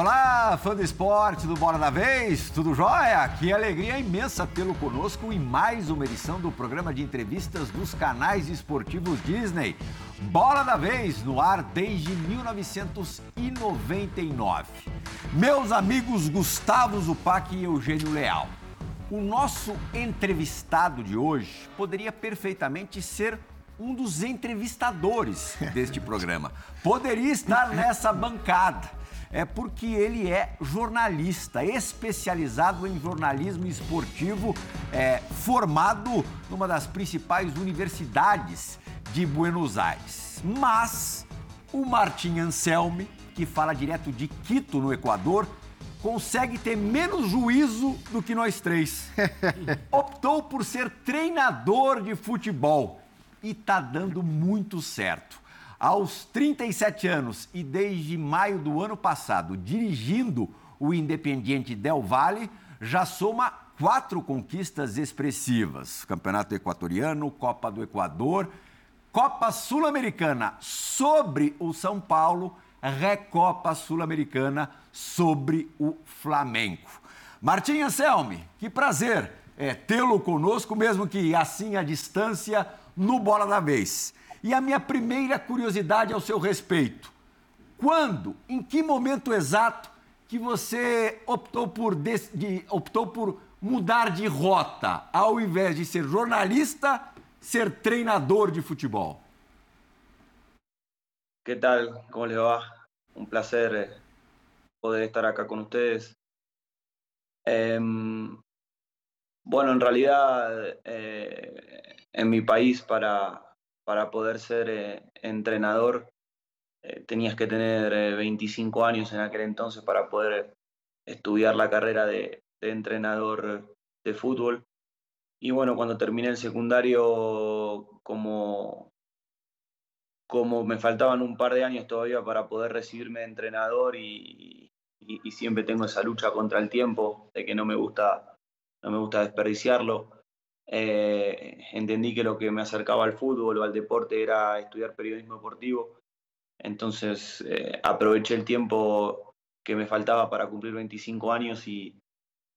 Olá, fã do esporte do Bola da Vez, tudo jóia? Que alegria imensa tê-lo conosco em mais uma edição do programa de entrevistas dos canais esportivos Disney. Bola da Vez, no ar desde 1999. Meus amigos Gustavo Zupac e Eugênio Leal, o nosso entrevistado de hoje poderia perfeitamente ser um dos entrevistadores deste programa. Poderia estar nessa bancada é porque ele é jornalista, especializado em jornalismo esportivo, é, formado numa das principais universidades de Buenos Aires. Mas o Martim Anselmi, que fala direto de Quito, no Equador, consegue ter menos juízo do que nós três. Optou por ser treinador de futebol e tá dando muito certo aos 37 anos e desde maio do ano passado dirigindo o Independiente Del Valle, já soma quatro conquistas expressivas: Campeonato Equatoriano, Copa do Equador, Copa Sul-Americana sobre o São Paulo, Recopa Sul-Americana sobre o Flamengo. Martim Anselmi, que prazer é, tê-lo conosco, mesmo que assim à distância, no Bola da Vez. E a minha primeira curiosidade ao seu respeito: quando, em que momento exato que você optou por, de, optou por mudar de rota, ao invés de ser jornalista, ser treinador de futebol? ¿Qué tal? ¿Cómo les va? Un placer eh, poder estar acá con ustedes. Eh, bueno, en realidad eh, en mi país para, para poder ser eh, entrenador eh, tenías que tener 25 eh, años en aquel entonces para poder estudiar la carrera de, entrenador de fútbol. Y bueno, cuando terminé el secundario, como, como me faltaban un par de años todavía para poder recibirme de entrenador y, siempre tengo esa lucha contra el tiempo, de que no me gusta, no me gusta desperdiciarlo. Eh, entendí que lo que me acercaba al fútbol o al deporte era estudiar periodismo deportivo. Entonces eh, aproveché el tiempo que me faltaba para cumplir 25 años y,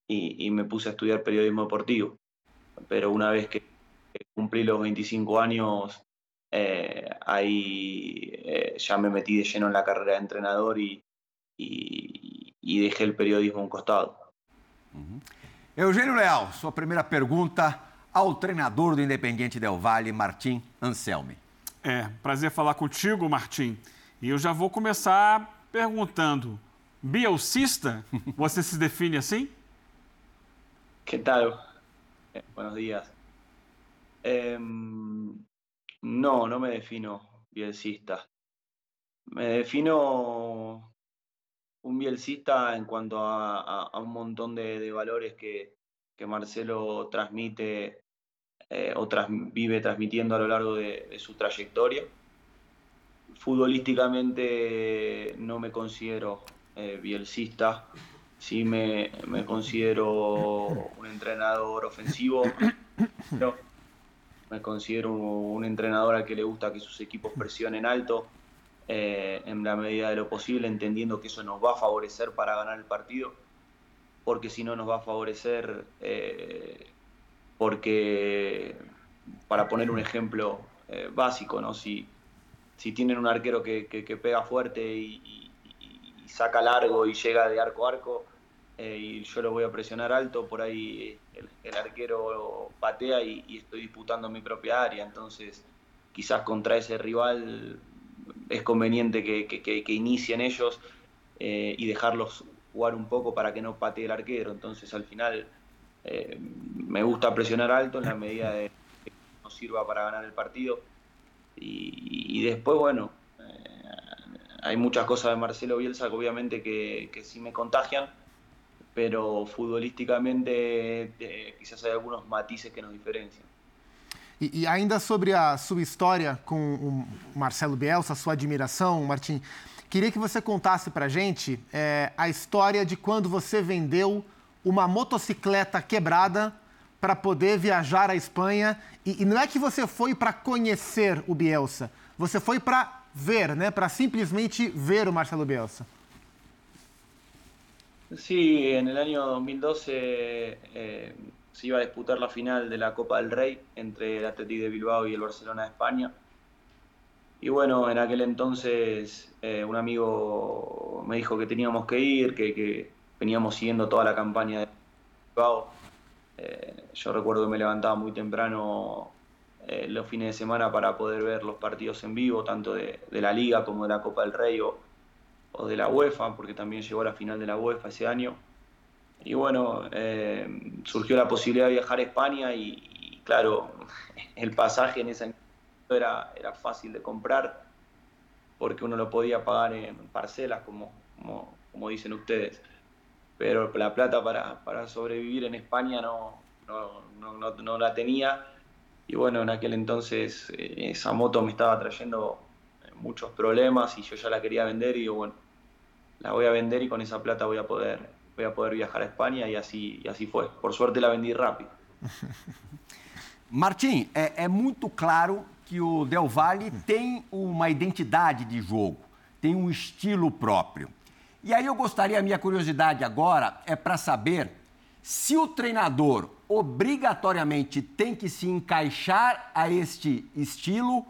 y, me puse a estudiar periodismo deportivo. Pero una vez que cumplí los 25 años, eh, ahí ya me metí de lleno en la carrera de entrenador y, y dejé el periodismo a un costado. Eugenio Leal, su primera pregunta ao treinador do Independiente Del Valle, Martim Anselmi. É, prazer falar contigo, Martim. E eu já vou começar perguntando: bielcista, você se define assim? Que tal? Eh, buenos días. Eh, no, no me defino bielcista. Me defino un bielcista en cuanto a, a, a un montón de, de valores que, que Marcelo transmite eh, o vive transmitiendo a lo largo de, su trayectoria. Futbolísticamente no me considero eh, bielcista, sí me, considero un entrenador ofensivo, pero me considero un entrenador al que le gusta que sus equipos presionen alto, eh, en la medida de lo posible, entendiendo que eso nos va a favorecer para ganar el partido, porque si no nos va a favorecer eh, porque, para poner un ejemplo eh, básico, ¿no? si, si tienen un arquero que, pega fuerte y, saca largo y llega de arco a arco, eh, y yo lo voy a presionar alto, por ahí el, arquero patea y, estoy disputando mi propia área. Entonces, quizás contra ese rival es conveniente que, inicien ellos y dejarlos jugar un poco para que no patee el arquero. Entonces, al final, eh, me gusta presionar alto en la medida de que nos sirva para ganar el partido. Y, después, bueno, eh, hay muchas cosas de Marcelo Bielsa que obviamente que, sí me contagian, pero futbolísticamente eh, quizás hay algunos matices que nos diferencian. E, e, ainda sobre a sua história Marcelo Bielsa, sua admiração, Martim, queria que você contasse para gente é, a história de quando você vendeu uma motocicleta quebrada para poder viajar à Espanha. E, e, não é que você foi para conhecer o Bielsa, você foi para ver, né? para simplesmente ver o Marcelo Bielsa. Sí, en el año 2012 eh, se iba a disputar la final de la Copa del Rey entre el Atlético de Bilbao y el Barcelona de España. Y bueno, en aquel entonces eh, un amigo me dijo que teníamos que ir, que, veníamos siguiendo toda la campaña de Bilbao. Eh, yo recuerdo que me levantaba muy temprano los fines de semana para poder ver los partidos en vivo, tanto de, la Liga como de la Copa del Rey o, de la UEFA, porque también llegó la final de la UEFA ese año. Y bueno, eh, surgió la posibilidad de viajar a España y, claro, el pasaje en ese era, era fácil de comprar porque uno lo podía pagar en parcelas, como, como, dicen ustedes. Pero la plata para, para sobrevivir en España no, no, no, no, la tenía. Y bueno, en aquel entonces eh, esa moto me estaba trayendo muchos problemas y yo ya la quería vender y digo, bueno, la voy a vender y con esa plata voy a poder, voy a poder viajar a España y así, y así foi. Por sorte la vendi rápido. Martim, é, é, muito claro que o Del Valle tem uma identidade de jogo, tem um estilo próprio. E aí eu gostaria, a minha curiosidade agora é para saber se o treinador obrigatoriamente tem que se encaixar a este estilo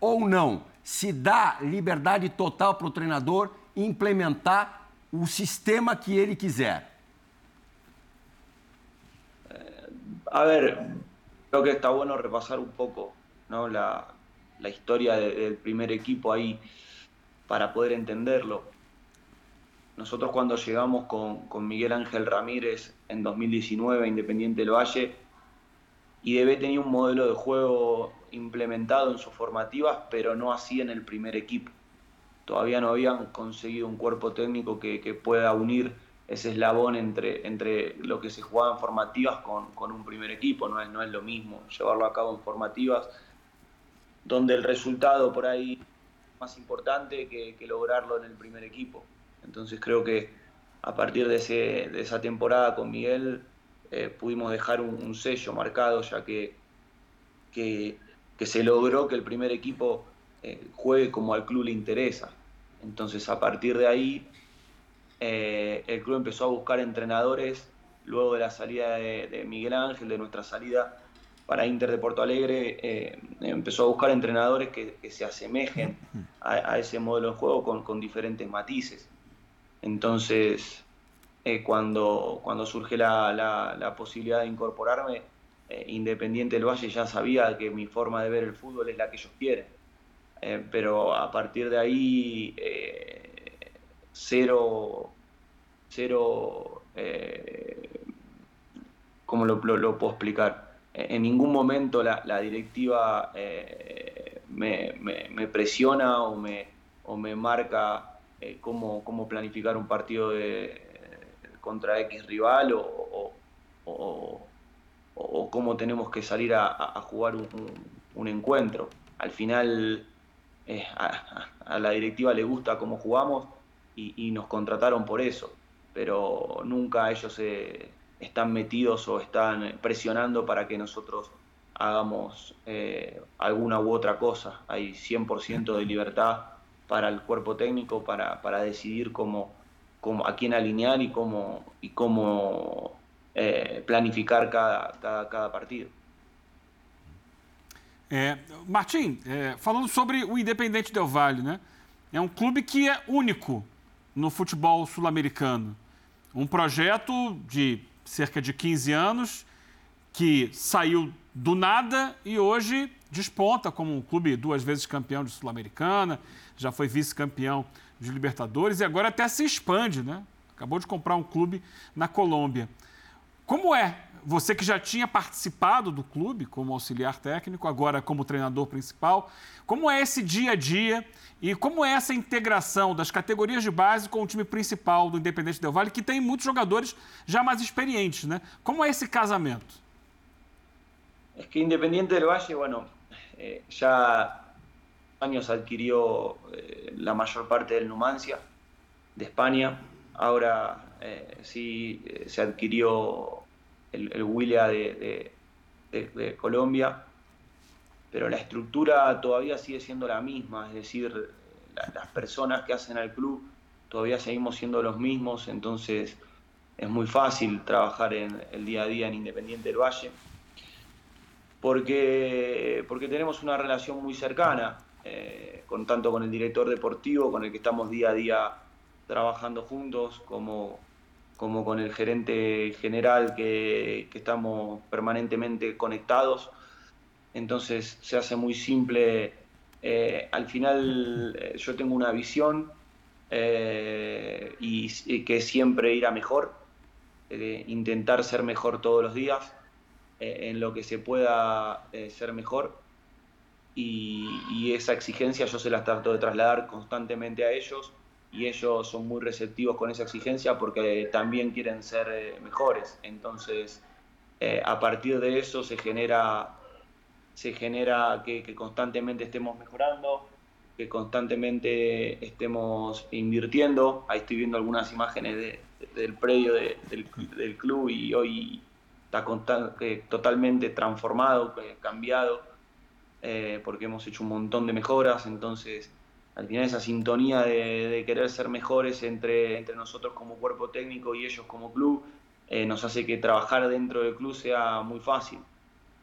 ou não. Se dá liberdade total para o treinador implementar o sistema que ele quiser? A ver, creo que está bueno repasar un poco ¿no? la, la historia de, del primer equipo ahí para poder entenderlo. Nosotros cuando llegamos con, con, Miguel Ángel Ramírez en 2019 a Independiente del Valle, IDB tenía un modelo de juego implementado en sus formativas, pero no así en el primer equipo todavía no habían conseguido un cuerpo técnico que, pueda unir ese eslabón entre, entre lo que se jugaba en formativas con, un primer equipo, no es, no es lo mismo llevarlo a cabo en formativas, donde el resultado por ahí es más importante que, lograrlo en el primer equipo. Entonces creo que a partir de, ese, de esa temporada con Miguel eh, pudimos dejar un, sello marcado, ya que, que, se logró que el primer equipo eh, juegue como al club le interesa. Entonces a partir de ahí eh, el club empezó a buscar entrenadores luego de la salida de, Miguel Ángel, de nuestra salida para Inter de Porto Alegre, eh, empezó a buscar entrenadores que, se asemejen a, ese modelo de juego con, diferentes matices. Entonces, cuando, cuando surge la, posibilidad de incorporarme, Independiente del Valle ya sabía que mi forma de ver el fútbol es la que ellos quieren. Eh, pero a partir de ahí, eh, cero, cero, eh, ¿cómo lo, puedo explicar? En ningún momento la, directiva me, presiona o me, marca cómo, cómo, planificar un partido contra X rival o, cómo tenemos que salir a, jugar un, encuentro. Al final eh, a, la directiva le gusta cómo jugamos y, nos contrataron por eso, pero nunca ellos están metidos o están presionando para que nosotros hagamos eh, alguna u otra cosa. Hay 100% de libertad para el cuerpo técnico para, decidir cómo, cómo, a quién alinear y cómo, y cómo eh, planificar cada, cada partido. É, Martim, é, falando sobre o Independente Del Valle, né? É um clube que é único no futebol sul-americano. Um projeto de cerca de 15 anos que saiu do nada e hoje desponta como um clube duas vezes campeão de Sul-Americana, já foi vice-campeão de Libertadores e agora até se expande, né? Acabou de comprar um clube na Colômbia. Como é você que já tinha participado do clube como auxiliar técnico, agora como treinador principal, como é esse dia a dia e como é essa integração das categorias de base com o time principal do Independente Del Valle, que tem muitos jogadores já mais experientes, né? Como é esse casamento? É que Independiente del Valle, bueno, eh, ya años adquirió eh, la mayor parte del Numancia de España. Ahora eh, sí eh, se adquirió el, el de, Colombia, pero la estructura todavía sigue siendo la misma, es decir, las personas que hacen al club todavía seguimos siendo los mismos, entonces es muy fácil trabajar en el día a día en Independiente del Valle, porque, porque tenemos una relación muy cercana, eh, con, tanto con el director deportivo, con el que estamos día a día trabajando juntos, como, como con el gerente general, que, estamos permanentemente conectados. Entonces se hace muy simple. Eh, al final eh, yo tengo una visión eh, y, que siempre ir a mejor, intentar ser mejor todos los días, en lo que se pueda ser mejor. Y, y, esa exigencia yo se la trato de trasladar constantemente a ellos y ellos son muy receptivos con esa exigencia porque también quieren ser mejores. Entonces, a partir de eso se genera se genera que, constantemente estemos mejorando, que constantemente estemos invirtiendo. Ahí estoy viendo algunas imágenes de, de, del predio de, del, club y hoy está totalmente transformado, cambiado, eh, porque hemos hecho un montón de mejoras. Entonces, al final esa sintonía de, querer ser mejores entre, entre nosotros como cuerpo técnico y ellos como club, eh, nos hace que trabajar dentro del club sea muy fácil.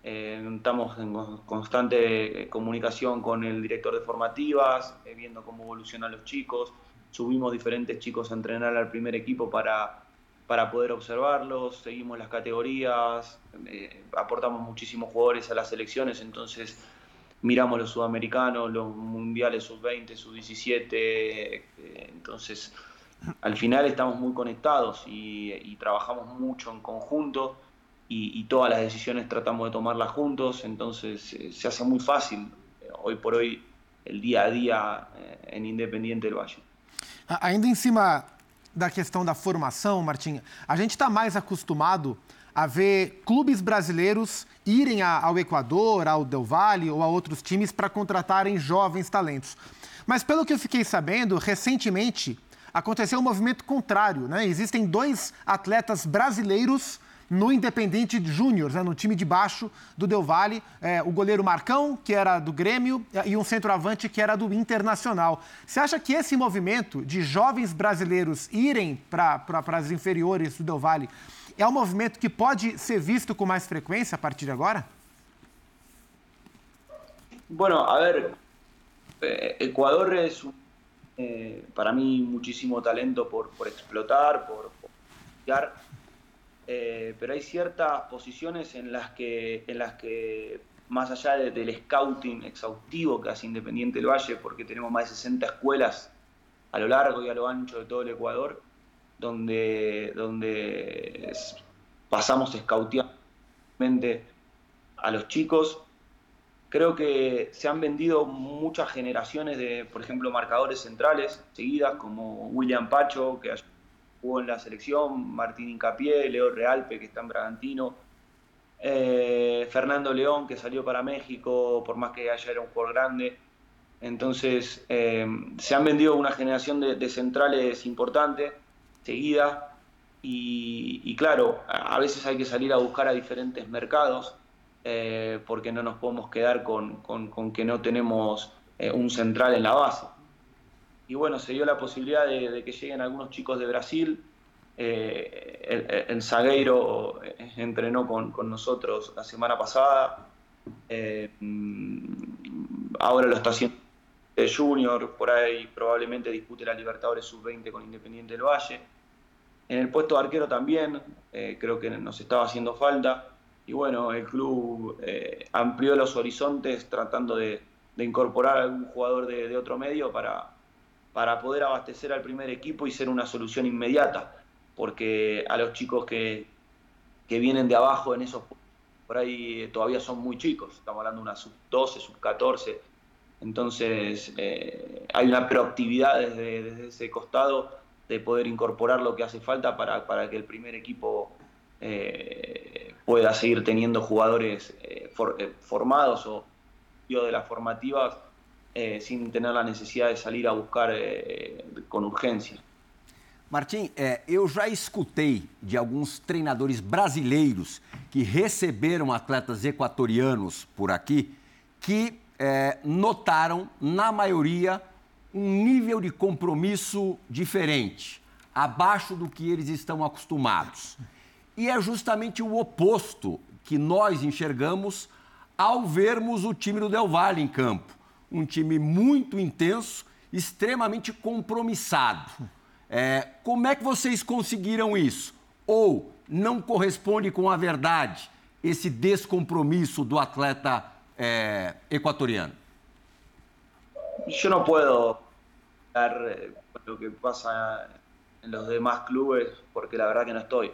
Eh, estamos en constante comunicación con el director de formativas, eh, viendo cómo evolucionan los chicos. Subimos diferentes chicos a entrenar al primer equipo para, para poder observarlos, seguimos las categorías, eh, aportamos muchísimos jugadores a las selecciones, entonces miramos los sudamericanos, los mundiales sub-20, sub-17, entonces al final estamos muy conectados y, y trabajamos mucho en conjunto y, y, todas las decisiones tratamos de tomarlas juntos, entonces eh, se hace muy fácil eh, hoy por hoy el dia a dia eh, em Independente do Valle. Ainda em cima da questão da formação, Martim, a gente está mais acostumado a ver clubes brasileiros irem ao Equador, ao Del Valle ou a outros times para contratarem jovens talentos. Mas pelo que eu fiquei sabendo, recentemente aconteceu um movimento contrário, né? Existem dois atletas brasileiros no Independente Júnior, né, no time de baixo do Del Valle, é, o goleiro Marcão, que era do Grêmio, e um centroavante que era do Internacional. Você acha que esse movimento de jovens brasileiros irem para as inferiores do Del Valle é um movimento que pode ser visto com mais frequência a partir de agora? Bueno, a ver, eh, Ecuador es, eh, para mí, muchísimo talento por, por explotar, por, por eh, pero hay ciertas posiciones en las que, en las que más allá de, del scouting exhaustivo que hace Independiente del Valle, porque tenemos más de 60 escuelas a lo largo y a lo ancho de todo el Ecuador, donde, donde pasamos scouteamente a los chicos. Creo que se han vendido muchas generaciones de, por ejemplo, marcadores centrales seguidas, como William Pacho, que jugó en la selección, Martín Incapié, Leo Realpe, que está en Bragantino, eh, Fernando León, que salió para México, por más que haya era un jugador grande. Entonces, eh, se han vendido una generación de, centrales importante, seguida, y, y, claro, a veces hay que salir a buscar a diferentes mercados, eh, porque no nos podemos quedar con, con, que no tenemos eh, un central en la base y bueno, se dio la posibilidad de, que lleguen algunos chicos de Brasil. Eh, el, el, zagueiro entrenó con, con, nosotros la semana pasada. Eh, ahora lo está haciendo Junior, por ahí probablemente dispute la Libertadores Sub-20 con Independiente del Valle. En el puesto de arquero también, eh, creo que nos estaba haciendo falta. Y bueno, el club eh, amplió los horizontes tratando de, incorporar a algún jugador de, otro medio para, para poder abastecer al primer equipo y ser una solución inmediata, porque a los chicos que, que vienen de abajo en esos por ahí todavía son muy chicos, estamos hablando de una sub-12, sub-14, entonces eh, hay una proactividad desde, ese costado de poder incorporar lo que hace falta para, para que el primer equipo eh, pueda seguir teniendo jugadores eh, eh, formados o de las formativas sin tener a necessidade de sair a buscar com urgência. Martim, eu já escutei de alguns treinadores brasileiros que receberam atletas equatorianos por aqui que notaram, na maioria, um nível de compromisso diferente. abaixo do que eles estão acostumados. E é justamente o oposto que nós enxergamos ao vermos o time do Del Valle em campo. Um time muito intenso, extremamente compromissado. É, como é que vocês conseguiram isso? Ou não corresponde com a verdade esse descompromisso do atleta é, equatoriano? Yo no puedo dar eh, lo que pasa en los demás clubes porque la verdad que no estoy.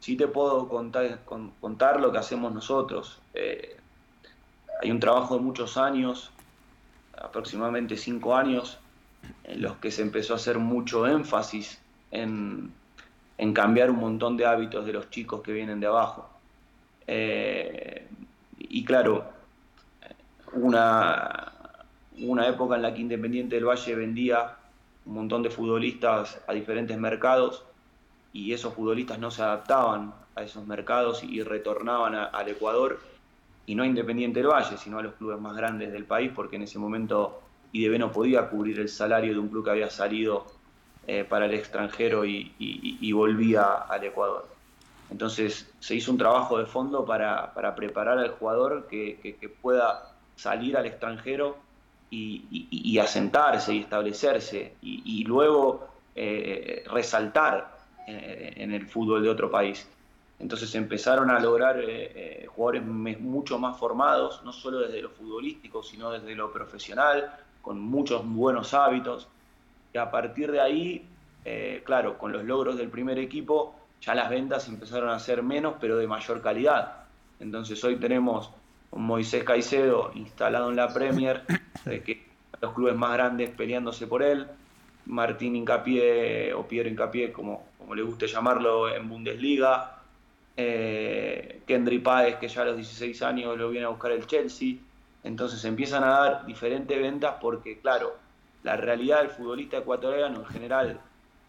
Sí te puedo contar, contar lo que hacemos nosotros. Eh, hay un trabajo de muchos años, aproximadamente cinco años, en los que se empezó a hacer mucho énfasis en, en cambiar un montón de hábitos de los chicos que vienen de abajo. Eh, y claro, una, una época en la que Independiente del Valle vendía un montón de futbolistas a diferentes mercados y esos futbolistas no se adaptaban a esos mercados y retornaban al Ecuador y no a Independiente del Valle, sino a los clubes más grandes del país, porque en ese momento IDB no podía cubrir el salario de un club que había salido eh, para el extranjero y, volvía al Ecuador. Entonces se hizo un trabajo de fondo para, preparar al jugador que, pueda salir al extranjero y, asentarse y establecerse y, luego eh, resaltar eh, en el fútbol de otro país. Entonces empezaron a lograr eh, jugadores mucho más formados, no solo desde lo futbolístico, sino desde lo profesional, con muchos buenos hábitos. Y a partir de ahí, claro, con los logros del primer equipo, ya las ventas empezaron a ser menos, pero de mayor calidad. Entonces hoy tenemos Moisés Caicedo instalado en la Premier, que los clubes más grandes peleándose por él, Martín Incapié o Piero Incapié, como, como le guste llamarlo, en Bundesliga, eh, Kendry Páez, que ya a los 16 años lo viene a buscar el Chelsea, entonces empiezan a dar diferentes ventas porque, claro, la realidad del futbolista ecuatoriano en general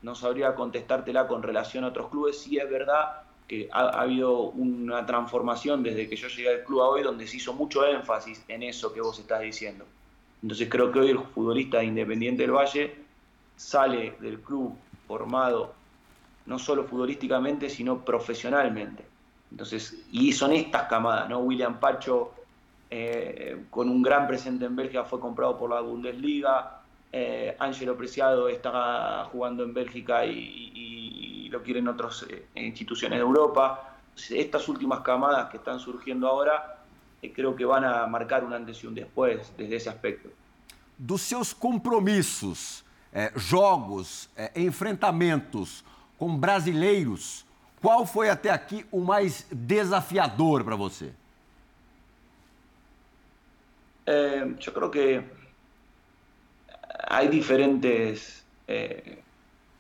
no sabría contestártela con relación a otros clubes, sí es verdad que ha, habido una transformación desde que yo llegué al club a hoy donde se hizo mucho énfasis en eso que vos estás diciendo. Entonces creo que hoy el futbolista Independiente del Valle sale del club formado no solo futbolísticamente, sino profesionalmente. Entonces, y son estas camadas, ¿no? William Pacho, eh, con un gran presente en Bélgica, fue comprado por la Bundesliga. Eh, Ángelo Preciado está jugando en Bélgica y lo quieren otras eh, instituciones de Europa. Estas últimas camadas que están surgiendo ahora eh, creo que van a marcar un antes y un después desde ese aspecto. Dos seus compromissos, eh, jogos, eh, enfrentamentos com brasileiros, qual foi até aqui o mais desafiador para você? Eh, yo creo que hay diferentes eh,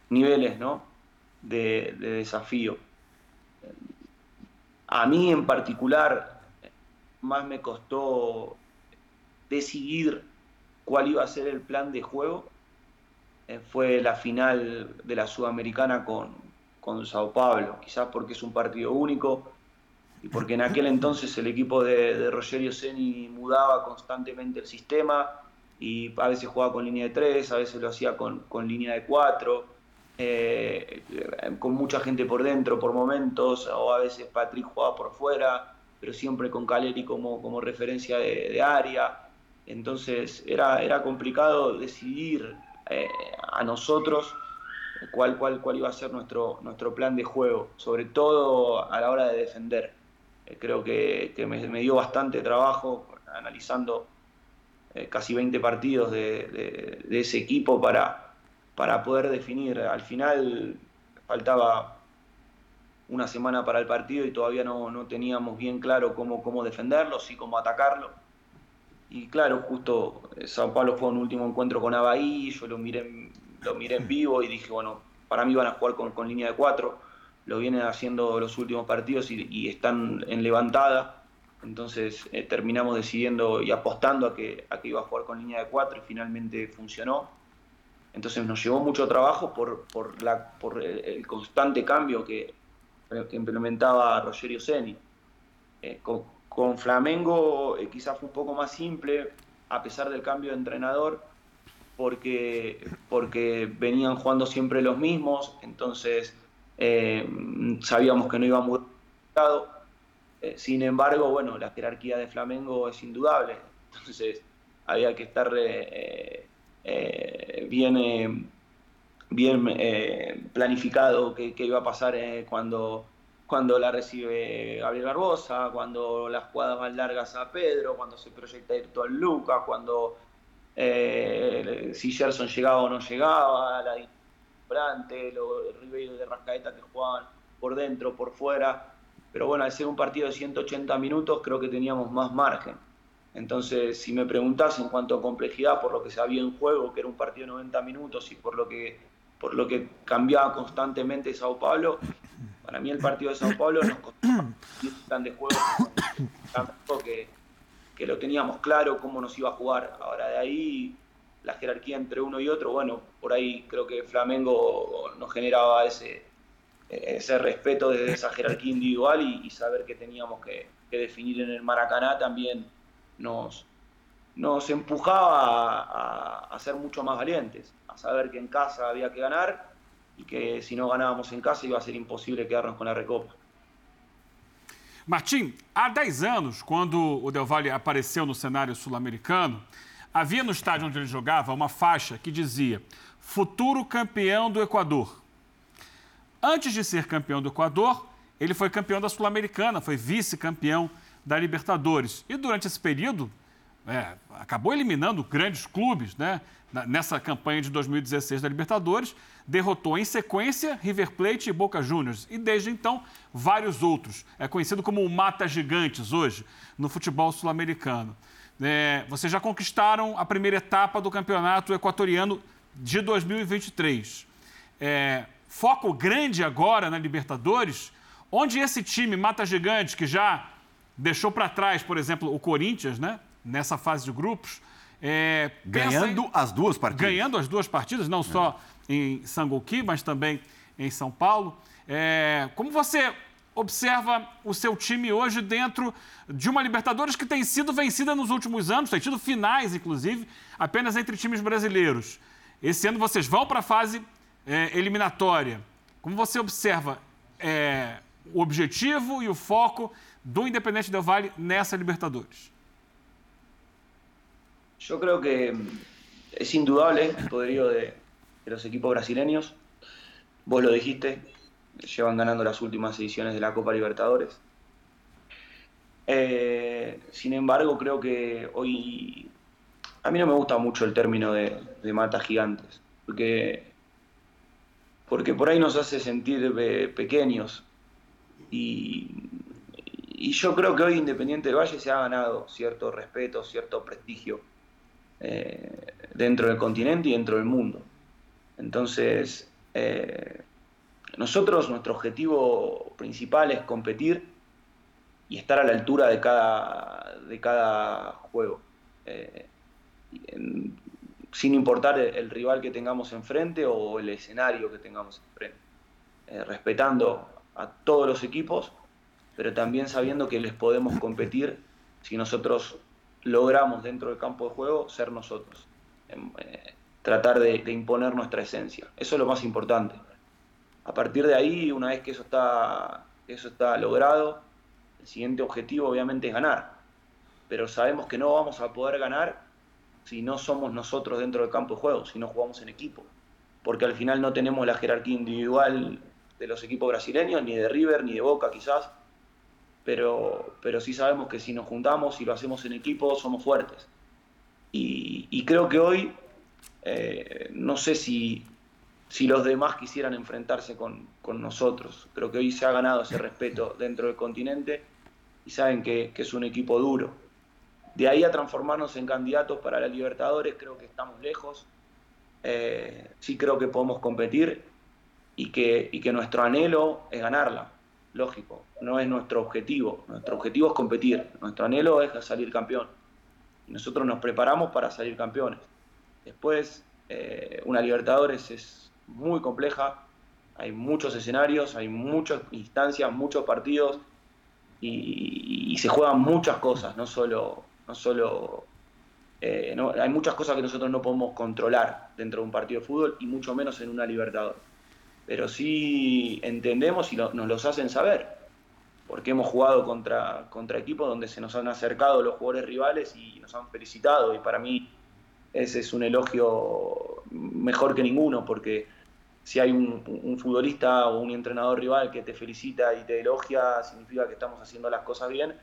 niveles, ¿no? De, desafío. A mí en particular, más me costó decidir cuál iba a ser el plan de juego. Eh, fue la final de la Sudamericana con, con Sao Paulo, quizás porque es un partido único y porque en aquel entonces el equipo de, de Rogerio Seni mudaba constantemente el sistema y a veces jugaba con línea de tres, a veces lo hacía con, con línea de cuatro. Eh, con mucha gente por dentro por momentos, o a veces Patrick jugaba por fuera, pero siempre con Caleri como, como referencia de, área. Entonces era, era complicado decidir eh, a nosotros cuál, cuál, cuál iba a ser nuestro, nuestro plan de juego, sobre todo a la hora de defender. Eh, creo que, me, dio bastante trabajo analizando casi 20 partidos de ese equipo para, para poder definir. Al final faltaba una semana para el partido y todavía no, no teníamos bien claro cómo, cómo defenderlo, sí cómo atacarlo. Y claro, justo eh, Sao Paulo fue un último encuentro con Abaí, yo lo miré, lo miré en vivo y dije, bueno, para mí van a jugar con, con línea de cuatro, lo vienen haciendo los últimos partidos y, están en levantada, entonces eh, terminamos decidiendo y apostando a que, a que iba a jugar con línea de cuatro y finalmente funcionó entonces nos llevó mucho trabajo por, por, la, por el, constante cambio que, que implementaba Rogerio Seni. Eh, con, Flamengo eh, quizás fue un poco más simple, a pesar del cambio de entrenador, porque, porque venían jugando siempre los mismos, entonces eh, sabíamos que no íbamos a eh, sin embargo, bueno, la jerarquía de Flamengo es indudable, entonces había que estar eh, bien, bien planificado qué, iba a pasar cuando, cuando la recibe Gabriel Barbosa, cuando las jugadas van largas a Pedro, cuando se proyecta ir todo Lucas, cuando si Gerson llegaba o no llegaba, la los Ribeiro de Rascaeta que jugaban por dentro, por fuera. Pero bueno, al ser un partido de 180 minutos, creo que teníamos más margen. Entonces, si me preguntás en cuanto a complejidad, por lo que se había en juego, que era un partido de 90 minutos y por lo que, por lo que cambiaba constantemente Sao Paulo, para mí el partido de Sao Paulo nos costó un de juego que, que lo teníamos claro cómo nos iba a jugar. Ahora de ahí la jerarquía entre uno y otro, bueno, por ahí creo que Flamengo nos generaba ese, ese respeto desde esa jerarquía individual y, saber que teníamos que, definir en el Maracaná también nos, nos empujaba a, a, ser mucho más valientes, a saber que en casa había que ganar y que si no ganábamos en casa iba a ser imposible quedarnos con la recopa. Martim, há 10 anos, quando o Del Valle apareceu no cenário sul-americano, Havia no estádio onde ele jogava uma faixa que dizia futuro campeão do Equador. Antes de ser campeão do Equador, ele foi campeão da Sul-Americana, foi vice-campeão da Libertadores. E durante esse período, é, acabou eliminando grandes clubes né? nessa campanha de 2016 da Libertadores, derrotou em sequência River Plate e Boca Juniors e desde então vários outros. É conhecido como o Mata Gigantes hoje no futebol sul-americano. É, vocês já conquistaram a primeira etapa do campeonato equatoriano de 2023. É, foco grande agora na Libertadores, onde esse time mata gigante que já deixou para trás, por exemplo, o Corinthians, né? Nessa fase de grupos. É, ganhando em, as duas partidas. Ganhando as duas partidas, não só em Sangolqui, mas também em São Paulo. É, como você observa o seu time hoje dentro de uma Libertadores que tem sido vencida nos últimos anos, tem tido finais, inclusive, apenas entre times brasileiros. Esse ano vocês vão para a fase é, eliminatória. Como você observa é, o objetivo e o foco do Independente Del Valle nessa Libertadores? Eu creo que é indudable o poderio de, de los equipos brasileños. Vos lo dijiste, llevan ganando las últimas ediciones de la Copa Libertadores. Eh, sin embargo, creo que hoy a mí no me gusta mucho el término de, mata gigantes, porque, porque por ahí nos hace sentir pequeños. Y, yo creo que hoy Independiente del Valle se ha ganado cierto respeto, cierto prestigio eh, dentro del continente y dentro del mundo. Entonces, eh, nosotros, nuestro objetivo principal es competir y estar a la altura de cada, de cada juego. Eh, sin importar el, rival que tengamos enfrente o el escenario que tengamos enfrente. Respetando a todos los equipos, pero también sabiendo que les podemos competir si nosotros logramos dentro del campo de juego ser nosotros. Em, eh, tratar de imponer nuestra esencia. Eso es lo más importante. A partir de ahí, una vez que eso está, eso está logrado, el siguiente objetivo obviamente es ganar. Pero sabemos que no vamos a poder ganar si no somos nosotros dentro del campo de juego, si no jugamos en equipo. Porque al final no tenemos la jerarquía individual de los equipos brasileños, ni de River, ni de Boca quizás, pero, pero sí sabemos que si nos juntamos y lo hacemos en equipo, somos fuertes. Y, creo que hoy, eh, no sé si si los demás quisieran enfrentarse con, nosotros. Creo que hoy se ha ganado ese respeto dentro del continente y saben que, es un equipo duro. De ahí a transformarnos en candidatos para la Libertadores, creo que estamos lejos. Eh, sí creo que podemos competir y que, y que nuestro anhelo es ganarla. Lógico, no es nuestro objetivo. Nuestro objetivo es competir. Nuestro anhelo es salir campeón. Nosotros nos preparamos para salir campeones. Después, eh, una Libertadores es muy compleja, hay muchos escenarios, hay muchas instancias, muchos partidos y, se juegan muchas cosas, no solo, no solo eh, hay muchas cosas que nosotros no podemos controlar dentro de un partido de fútbol y mucho menos en una Libertadores. Pero sí entendemos y nos los hacen saber, porque hemos jugado contra, contra equipos donde se nos han acercado los jugadores rivales y nos han felicitado y para mí ese es un elogio mejor que ninguno, porque si hay un, futbolista o un entrenador rival que te felicita y te elogia, significa que estamos haciendo las cosas bien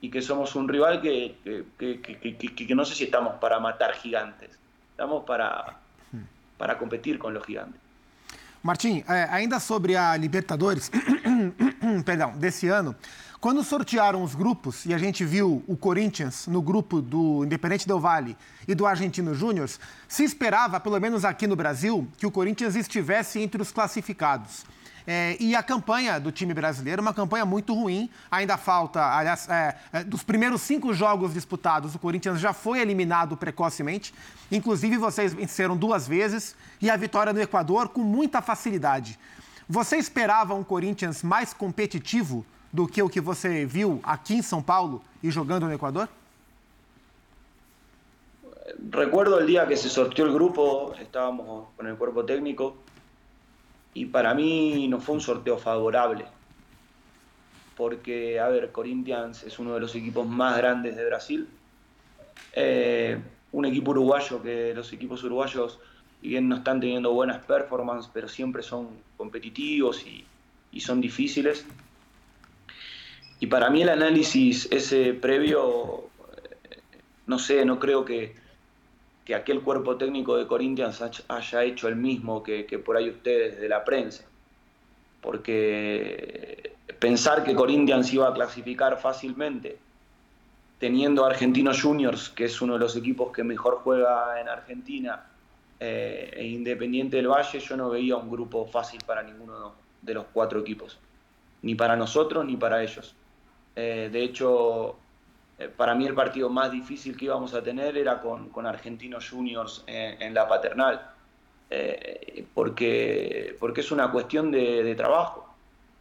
y que somos un rival que, que, no sé si estamos para matar gigantes, estamos para, para competir con los gigantes. Martim, ainda sobre a Libertadores, perdão, desse ano, Quando sortearam os grupos e a gente viu o Corinthians no grupo do Independente Del Valle e do Argentino Júnior, se esperava, pelo menos aqui no Brasil, que o Corinthians estivesse entre os classificados. É, e a campanha do time brasileiro, uma campanha muito ruim. Ainda falta, aliás, é, é, dos primeiros cinco jogos disputados, o Corinthians já foi eliminado precocemente. Inclusive, vocês venceram duas vezes e a vitória no Equador com muita facilidade. Você esperava um Corinthians mais competitivo do que o que você viu aqui em São Paulo e jogando no Equador? Recuerdo el día que se sorteó el grupo, estábamos con el cuerpo técnico y para mí no fue un sorteo favorable. Porque, a ver, Corinthians es uno de los equipos más grandes de Brasil. Eh, un equipo uruguayo que los equipos uruguayos, bien no están teniendo buenas performances, pero siempre son competitivos y, y son difíciles. Y para mí el análisis ese previo, no sé, no creo que, que aquel cuerpo técnico de Corinthians haya hecho el mismo que, por ahí ustedes de la prensa. Porque pensar que Corinthians iba a clasificar fácilmente, teniendo Argentinos Juniors, que es uno de los equipos que mejor juega en Argentina, eh, e Independiente del Valle, yo no veía un grupo fácil para ninguno de los cuatro equipos. Ni para nosotros ni para ellos. Eh, de hecho, para mí el partido más difícil que íbamos a tener era con, con Argentinos Juniors en, la paternal, eh, porque, porque es una cuestión de, trabajo.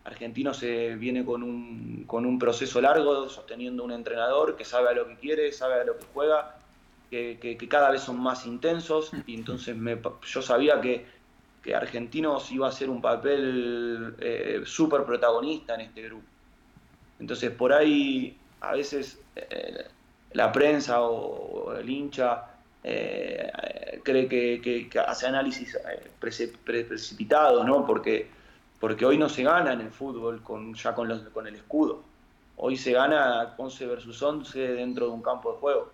Argentino se viene con un, con un, proceso largo, sosteniendo un entrenador que sabe a lo que quiere, sabe a lo que juega, que, que, cada vez son más intensos, y entonces yo sabía que, que Argentinos iba a ser un papel súper protagonista en este grupo. Entonces por ahí a veces eh, la prensa o, el hincha eh, cree que, hace análisis eh, precipitados, ¿no? Porque, porque hoy no se gana en el fútbol con, ya con, los, con el escudo. Hoy se gana 11 versus 11 dentro de un campo de juego.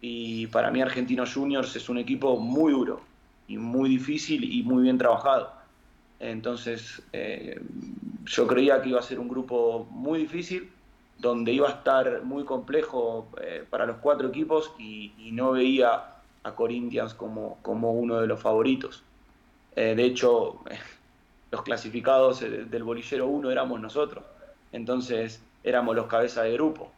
Y para mí Argentinos Juniors es un equipo muy duro y muy difícil y muy bien trabajado. Entonces, yo creía que iba a ser un grupo muy difícil, donde iba a estar muy complejo eh, para los cuatro equipos y, no veía a Corinthians como, como uno de los favoritos. Eh, de hecho, los clasificados del bolillero 1 éramos nosotros, entonces éramos los cabezas de grupo.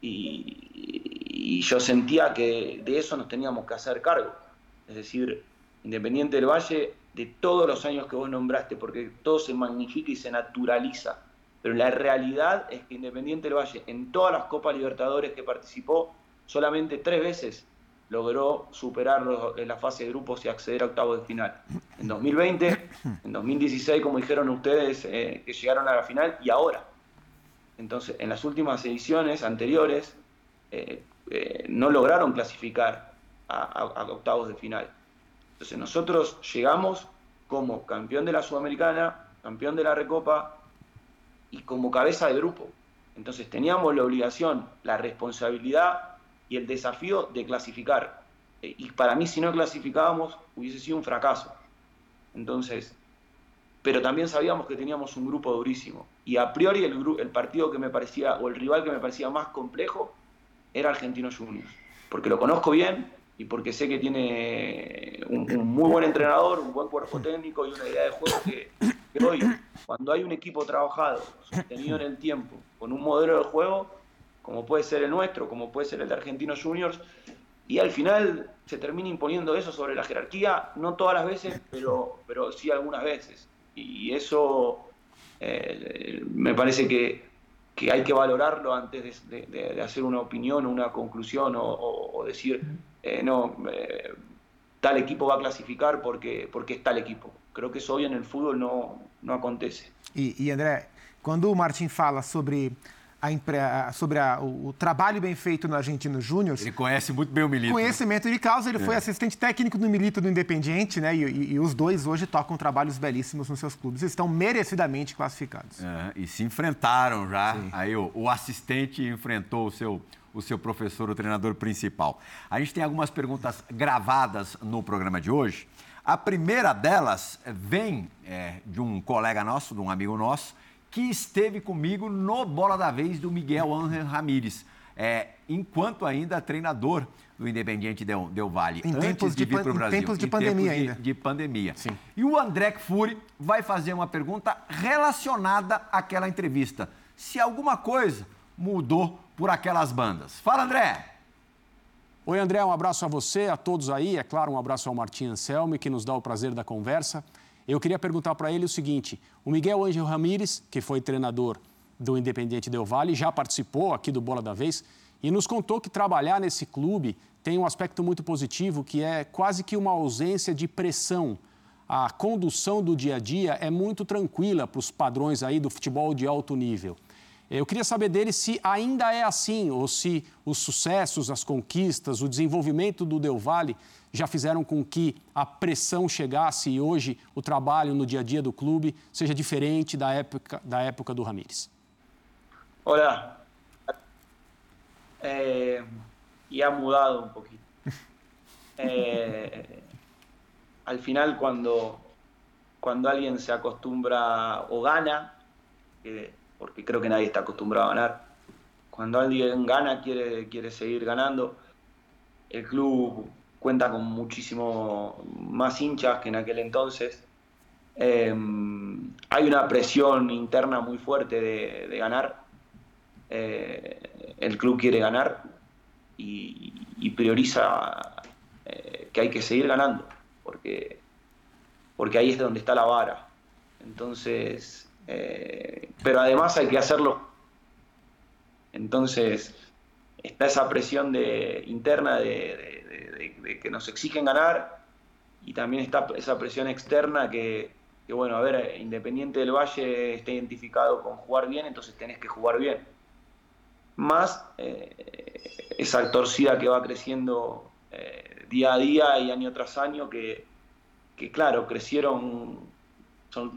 y yo sentía que de eso nos teníamos que hacer cargo. Es decir, Independiente del Valle de todos los años que vos nombraste, porque todo se magnifica y se naturaliza. Pero la realidad es que Independiente del Valle, en todas las Copas Libertadores que participó, solamente tres veces logró superar en la fase de grupos y acceder a octavos de final. En 2020, en 2016, como dijeron ustedes, eh, que llegaron a la final, y ahora. Entonces, en las últimas ediciones anteriores, eh, eh, no lograron clasificar a octavos de final. Entonces nosotros llegamos como campeón de la Sudamericana, campeón de la Recopa y como cabeza de grupo. Entonces teníamos la obligación, la responsabilidad y el desafío de clasificar. Eh, y para mí si no clasificábamos hubiese sido un fracaso. Entonces, pero también sabíamos que teníamos un grupo durísimo. Y a priori el, el partido que me parecía, o el rival que me parecía más complejo, era Argentinos Juniors. Porque lo conozco bien, y porque sé que tiene un, muy buen entrenador, un buen cuerpo técnico y una idea de juego que, hoy, cuando hay un equipo trabajado, sostenido en el tiempo, con un modelo de juego, como puede ser el nuestro, como puede ser el de Argentinos Juniors, y al final se termina imponiendo eso sobre la jerarquía, no todas las veces, pero, pero sí algunas veces. Y eso eh, me parece que, que, hay que valorarlo antes de, hacer una opinión una conclusión o decir eh, no, eh, tal equipo va a clasificar porque, porque es tal equipo. Creo que eso hoy en el fútbol no, no acontece. E, e André, quando o Martin fala sobre a, sobre a, o, o, trabalho bem feito no Argentino Júnior. Ele conhece muito bem o Milito. Conhecimento de causa, ele é. foi assistente técnico do Milito do Independiente, né? E, e, e, os dois hoje tocam trabalhos belíssimos nos seus clubes. Estão merecidamente classificados. É, e se enfrentaram já. Sim. Aí o, o assistente enfrentou o seu o seu professor, o treinador principal. A gente tem algumas perguntas gravadas no programa de hoje. A primeira delas vem é, de um colega nosso, de um amigo nosso, que esteve comigo no Bola da Vez do Miguel Ángel Ramírez, é, enquanto ainda treinador do Independiente Del, Del Valle, em tempos de, vir para o Brasil. Em tempos de em pandemia tempos ainda. De, de pandemia. Sim. E o André Fury vai fazer uma pergunta relacionada àquela entrevista. Se alguma coisa mudou por aquelas bandas. Fala, André! Oi, André, um abraço a você, a todos aí. É claro, um abraço ao Martim Anselmi, que nos dá o prazer da conversa. Eu queria perguntar para ele o seguinte: o Miguel Ângelo Ramírez, que foi treinador do Independiente Del Valle, já participou aqui do Bola da Vez e nos contou que trabalhar nesse clube tem um aspecto muito positivo, que é quase que uma ausência de pressão. A condução do dia a dia é muito tranquila para os padrões aí do futebol de alto nível. Eu queria saber dele se ainda é assim, ou se os sucessos, as conquistas, o desenvolvimento do Del Valle já fizeram com que a pressão chegasse e hoje o trabalho no dia a dia do clube seja diferente da época, da época do Ramírez. Olá. Eh, y ha mudado un poquito. Eh, al final, cuando, cuando alguien se acostumbra o gana, eh, porque creo que nadie está acostumbrado a ganar. Cuando alguien gana, quiere, quiere seguir ganando. El club cuenta con muchísimo más hinchas que en aquel entonces. Em, hay una presión interna muy fuerte de, ganar. Eh, el club quiere ganar y, prioriza eh, que hay que seguir ganando, porque, porque ahí es donde está la vara. Entonces, eh, pero además hay que hacerlo. Entonces, está esa presión de, interna de, que nos exigen ganar y también está esa presión externa que, bueno, a ver, Independiente del Valle está identificado con jugar bien, entonces tenés que jugar bien. Más eh, esa torcida que va creciendo eh, día a día y año tras año, que, que claro, crecieron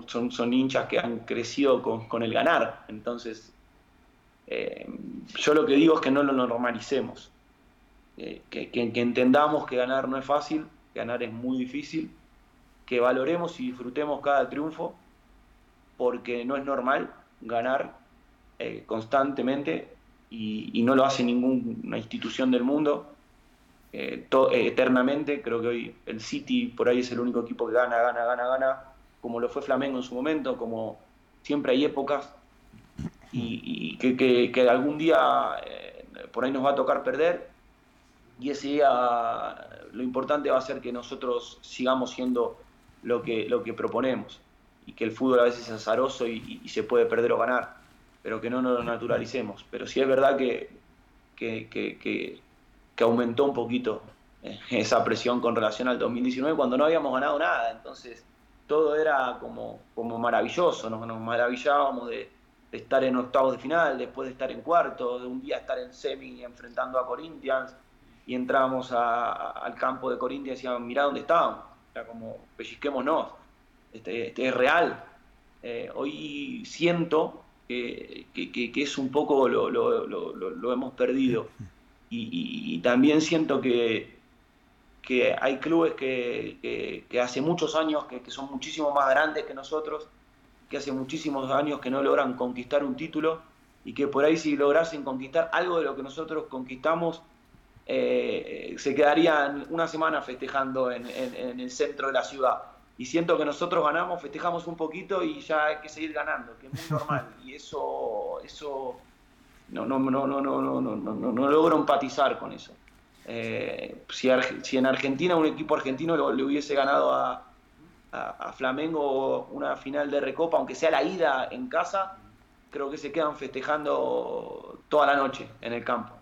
son, son, hinchas que han crecido con, el ganar. Entonces, eh, yo lo que digo es que no lo normalicemos, eh, que, entendamos que ganar no es fácil, ganar es muy difícil, que valoremos y disfrutemos cada triunfo, porque no es normal ganar eh, constantemente y, no lo hace ninguna institución del mundo. eternamente, creo que hoy el City por ahí es el único equipo que gana, gana, gana, gana, como lo fue Flamengo en su momento, como siempre hay épocas y, que, algún día eh, por ahí nos va a tocar perder y ese día lo importante va a ser que nosotros sigamos siendo lo que, lo que proponemos y que el fútbol a veces es azaroso y, se puede perder o ganar, pero que no nos lo naturalicemos. Pero sí es verdad que, que, aumentó un poquito eh, esa presión con relación al 2019 cuando no habíamos ganado nada, entonces todo era como, como maravilloso, nos, maravillábamos de, estar en octavos de final, después de estar en cuarto, de un día estar en semi enfrentando a Corinthians y entrábamos al campo de Corinthians y decíamos, mirá dónde estábamos, era como, pellizquémonos, este, este es real. Eh, hoy siento que, es un poco lo, lo, hemos perdido. Y también siento que, que hay clubes que, hace muchos años, que, son muchísimo más grandes que nosotros, que hace muchísimos años que no logran conquistar un título y que por ahí si lograsen conquistar algo de lo que nosotros conquistamos, eh, se quedarían una semana festejando en, el centro de la ciudad. Y siento que nosotros ganamos, festejamos un poquito y ya hay que seguir ganando, que es muy normal. Y eso, eso no, no, no, no, no, no, no, no, no logro empatizar con eso. Eh, si, en Argentina un equipo argentino le hubiese ganado a, Flamengo una final de Recopa, aunque sea la ida en casa, creo que se quedan festejando toda la noche en el campo.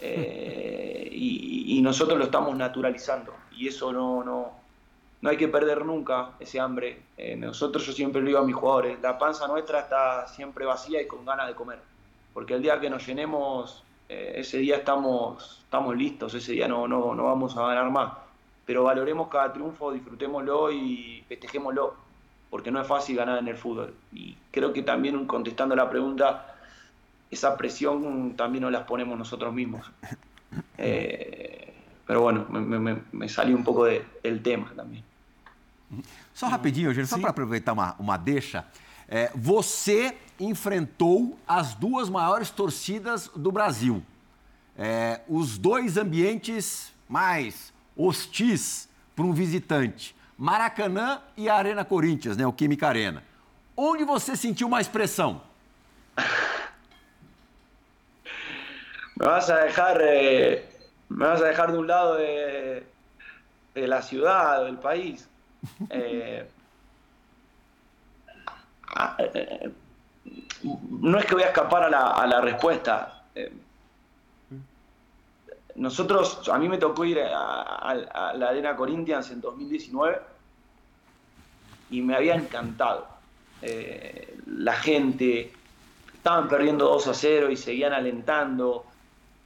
Eh, y, nosotros lo estamos naturalizando. Y eso no, no, no hay que perder nunca ese hambre. Eh, nosotros, yo siempre le digo a mis jugadores, la panza nuestra está siempre vacía y con ganas de comer. Porque el día que nos llenemos, eh, ese día estamos, estamos listos, ese día no, no, no vamos a ganar más. Pero valoremos cada triunfo, disfrutémoslo y festejémoslo, porque no es fácil ganar en el fútbol. Y creo que también contestando la pregunta, esa presión también nos las ponemos nosotros mismos. Eh, pero bueno, me, me, me salió un pouco de, del tema também. Só rapidinho, Eugênio, só para aproveitar uma, uma deixa. É, você enfrentou as duas maiores torcidas do Brasil. É, os dois ambientes mais hostis para um visitante. Maracanã e a Arena Corinthians, né, o Química Arena. Onde você sentiu mais pressão? me vas a dejar, eh, me vas a dejar de un lado de, la ciudad, del país. Eh, ah, eh, no es que voy a escapar a la, respuesta. nosotros, a mí me tocó ir a, la Arena Corinthians en 2019 y me había encantado. la gente, estaban perdiendo 2 a 0 y seguían alentando.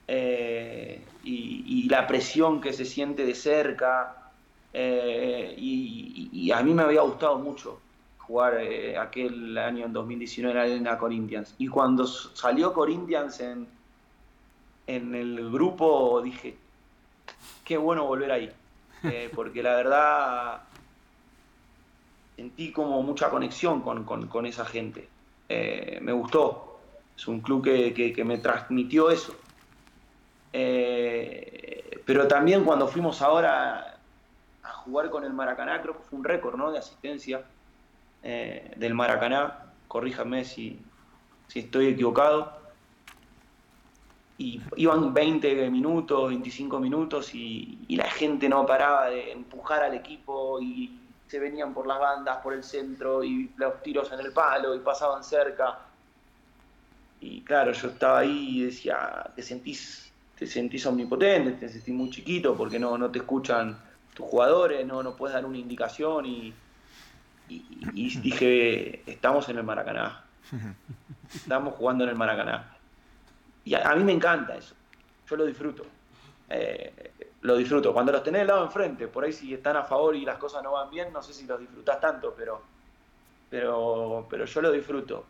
Eh, y, la presión que se siente de cerca. Eh, y, a mí me había gustado mucho jugar eh, aquel año en 2019 en la Corinthians. Y cuando salió Corinthians en, en el grupo dije, qué bueno volver ahí. porque la verdad sentí como mucha conexión con, con, esa gente. me gustó. Es un club que, que me transmitió eso. Eh, pero también cuando fuimos ahora a jugar con el Maracaná, creo que fue un récord ¿no? de asistencia eh, del Maracaná, corríjame si, si estoy equivocado. Y iban 20 minutos, 25 minutos y, y, la gente no paraba de empujar al equipo y se venían por las bandas, por el centro y los tiros en el palo y pasaban cerca. Y claro, yo estaba ahí y decía, te sentís te sentís omnipotente, te sentís muy chiquito porque no, no te escuchan tus jugadores, no, no puedes dar una indicación y, dije, estamos en el Maracaná, estamos jugando en el Maracaná. Y a, mí me encanta eso, yo lo disfruto, eh, lo disfruto. Cuando los tenés al lado enfrente, por ahí si están a favor y las cosas no van bien, no sé si los disfrutás tanto, pero, pero, pero yo lo disfruto.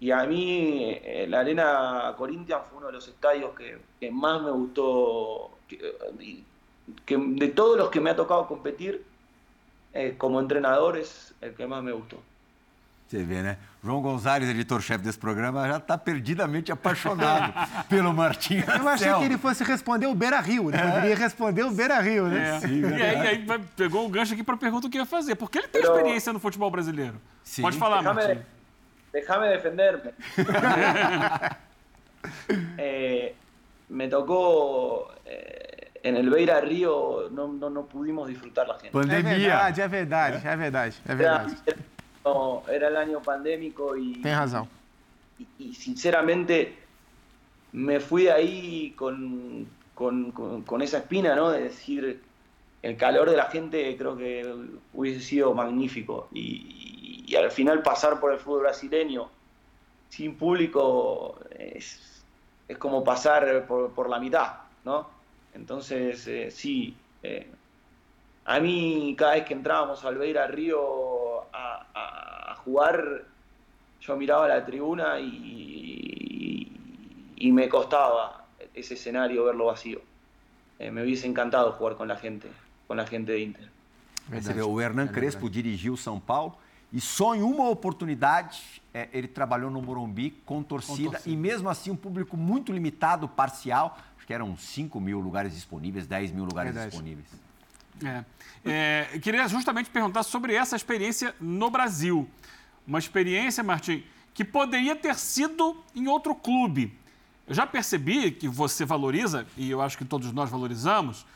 Y a mí eh, la Arena Corinthians fue uno de los estadios que, más me gustó, que, de todos los que me ha tocado competir eh, como entrenador es el que más me gustó. Você vê, né? João Gonzalez, editor-chefe desse programa, já está perdidamente apaixonado pelo Martinho. Eu achei que ele fosse responder o Beira Rio, né? É. Poderia responder o Beira Rio, né? É. Sim, e aí, aí, pegou o gancho aqui para a pergunta que ia fazer. Porque ele tem experiência no futebol brasileiro. Sim. Pode falar, Martinho déjame defenderme. Eh, me tocó eh, en el Beira Río, no, no, no, pudimos disfrutar la gente. Pandemia. Es verdad, es verdad, es verdad. Era, el año pandémico y. Tienes razón. Y, sinceramente me fui ahí con, con, con, esa espina, ¿no? De decir, el calor de la gente creo que hubiese sido magnífico. Y, y al final pasar por el fútbol brasileño sin público es, es como pasar por, por, la mitad, ¿no? Entonces, eh, sí, eh, a mí cada vez que entrábamos al Beira Río a, a, jugar, yo miraba la tribuna y, y, me costaba ese escenario verlo vacío. Eh, me hubiese encantado jugar con la gente, con la gente de Inter. Você vê, o Hernan Crespo dirigiu São Paulo E só em uma oportunidade é, ele trabalhou no Morumbi com torcida, com torcida, e mesmo assim um público muito limitado, parcial. Acho que eram 5 mil lugares disponíveis, 10 mil lugares Verdade. disponíveis. É. É, queria justamente perguntar sobre essa experiência no Brasil. Uma experiência, Martim, que poderia ter sido em outro clube. Eu já percebi que você valoriza, e eu acho que todos nós valorizamos,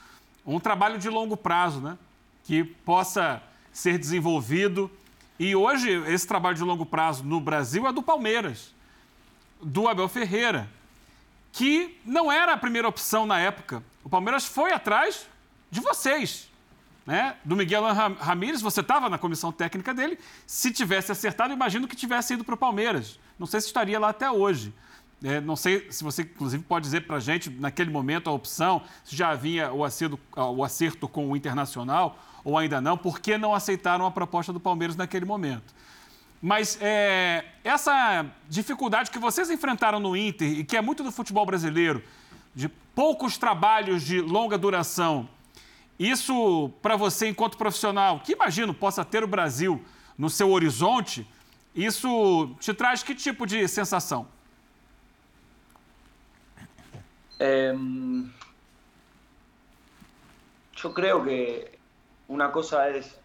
um trabalho de longo prazo, né? Que possa ser desenvolvido e hoje, esse trabalho de longo prazo no Brasil é do Palmeiras, do Abel Ferreira, que não era a primeira opção na época o Palmeiras foi atrás de vocês. Né? Do Miguel Ramírez, você estava na comissão técnica dele. Se tivesse acertado, imagino que tivesse ido para o Palmeiras. Não sei se estaria lá até hoje. É, não sei se você, inclusive, pode dizer para a gente, naquele momento, a opção, se já havia o acerto, o acerto com o Internacional ou ainda não, por que não aceitaram a proposta do Palmeiras naquele momento? Mas é, essa dificuldade que vocês enfrentaram no Inter e que é muito do futebol brasileiro, de poucos trabalhos de longa duração, isso para você, enquanto profissional, que imagino possa ter o Brasil no seu horizonte, isso te traz que tipo de sensação? Yo creo que una cosa es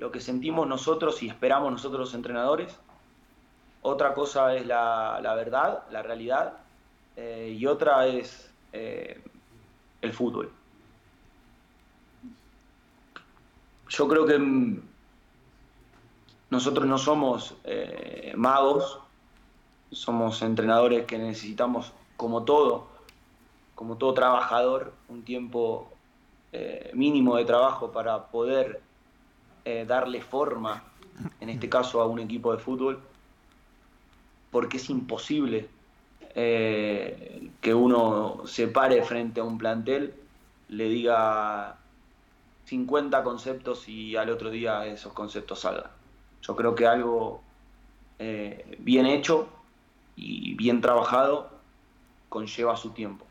lo que sentimos nosotros y esperamos nosotros los entrenadores, otra cosa es la, la verdad, la realidad, eh, y otra es eh, el fútbol. Yo creo que mm, nosotros no somos eh, magos, somos entrenadores que necesitamos, como todo, como todo trabajador, un tiempo eh, mínimo de trabajo para poder eh, darle forma, en este caso a un equipo de fútbol, porque es imposible eh, que uno se pare frente a un plantel, le diga 50 conceptos y al otro día esos conceptos salgan. Yo creo que algo bien hecho y bien trabajado conlleva su tiempo.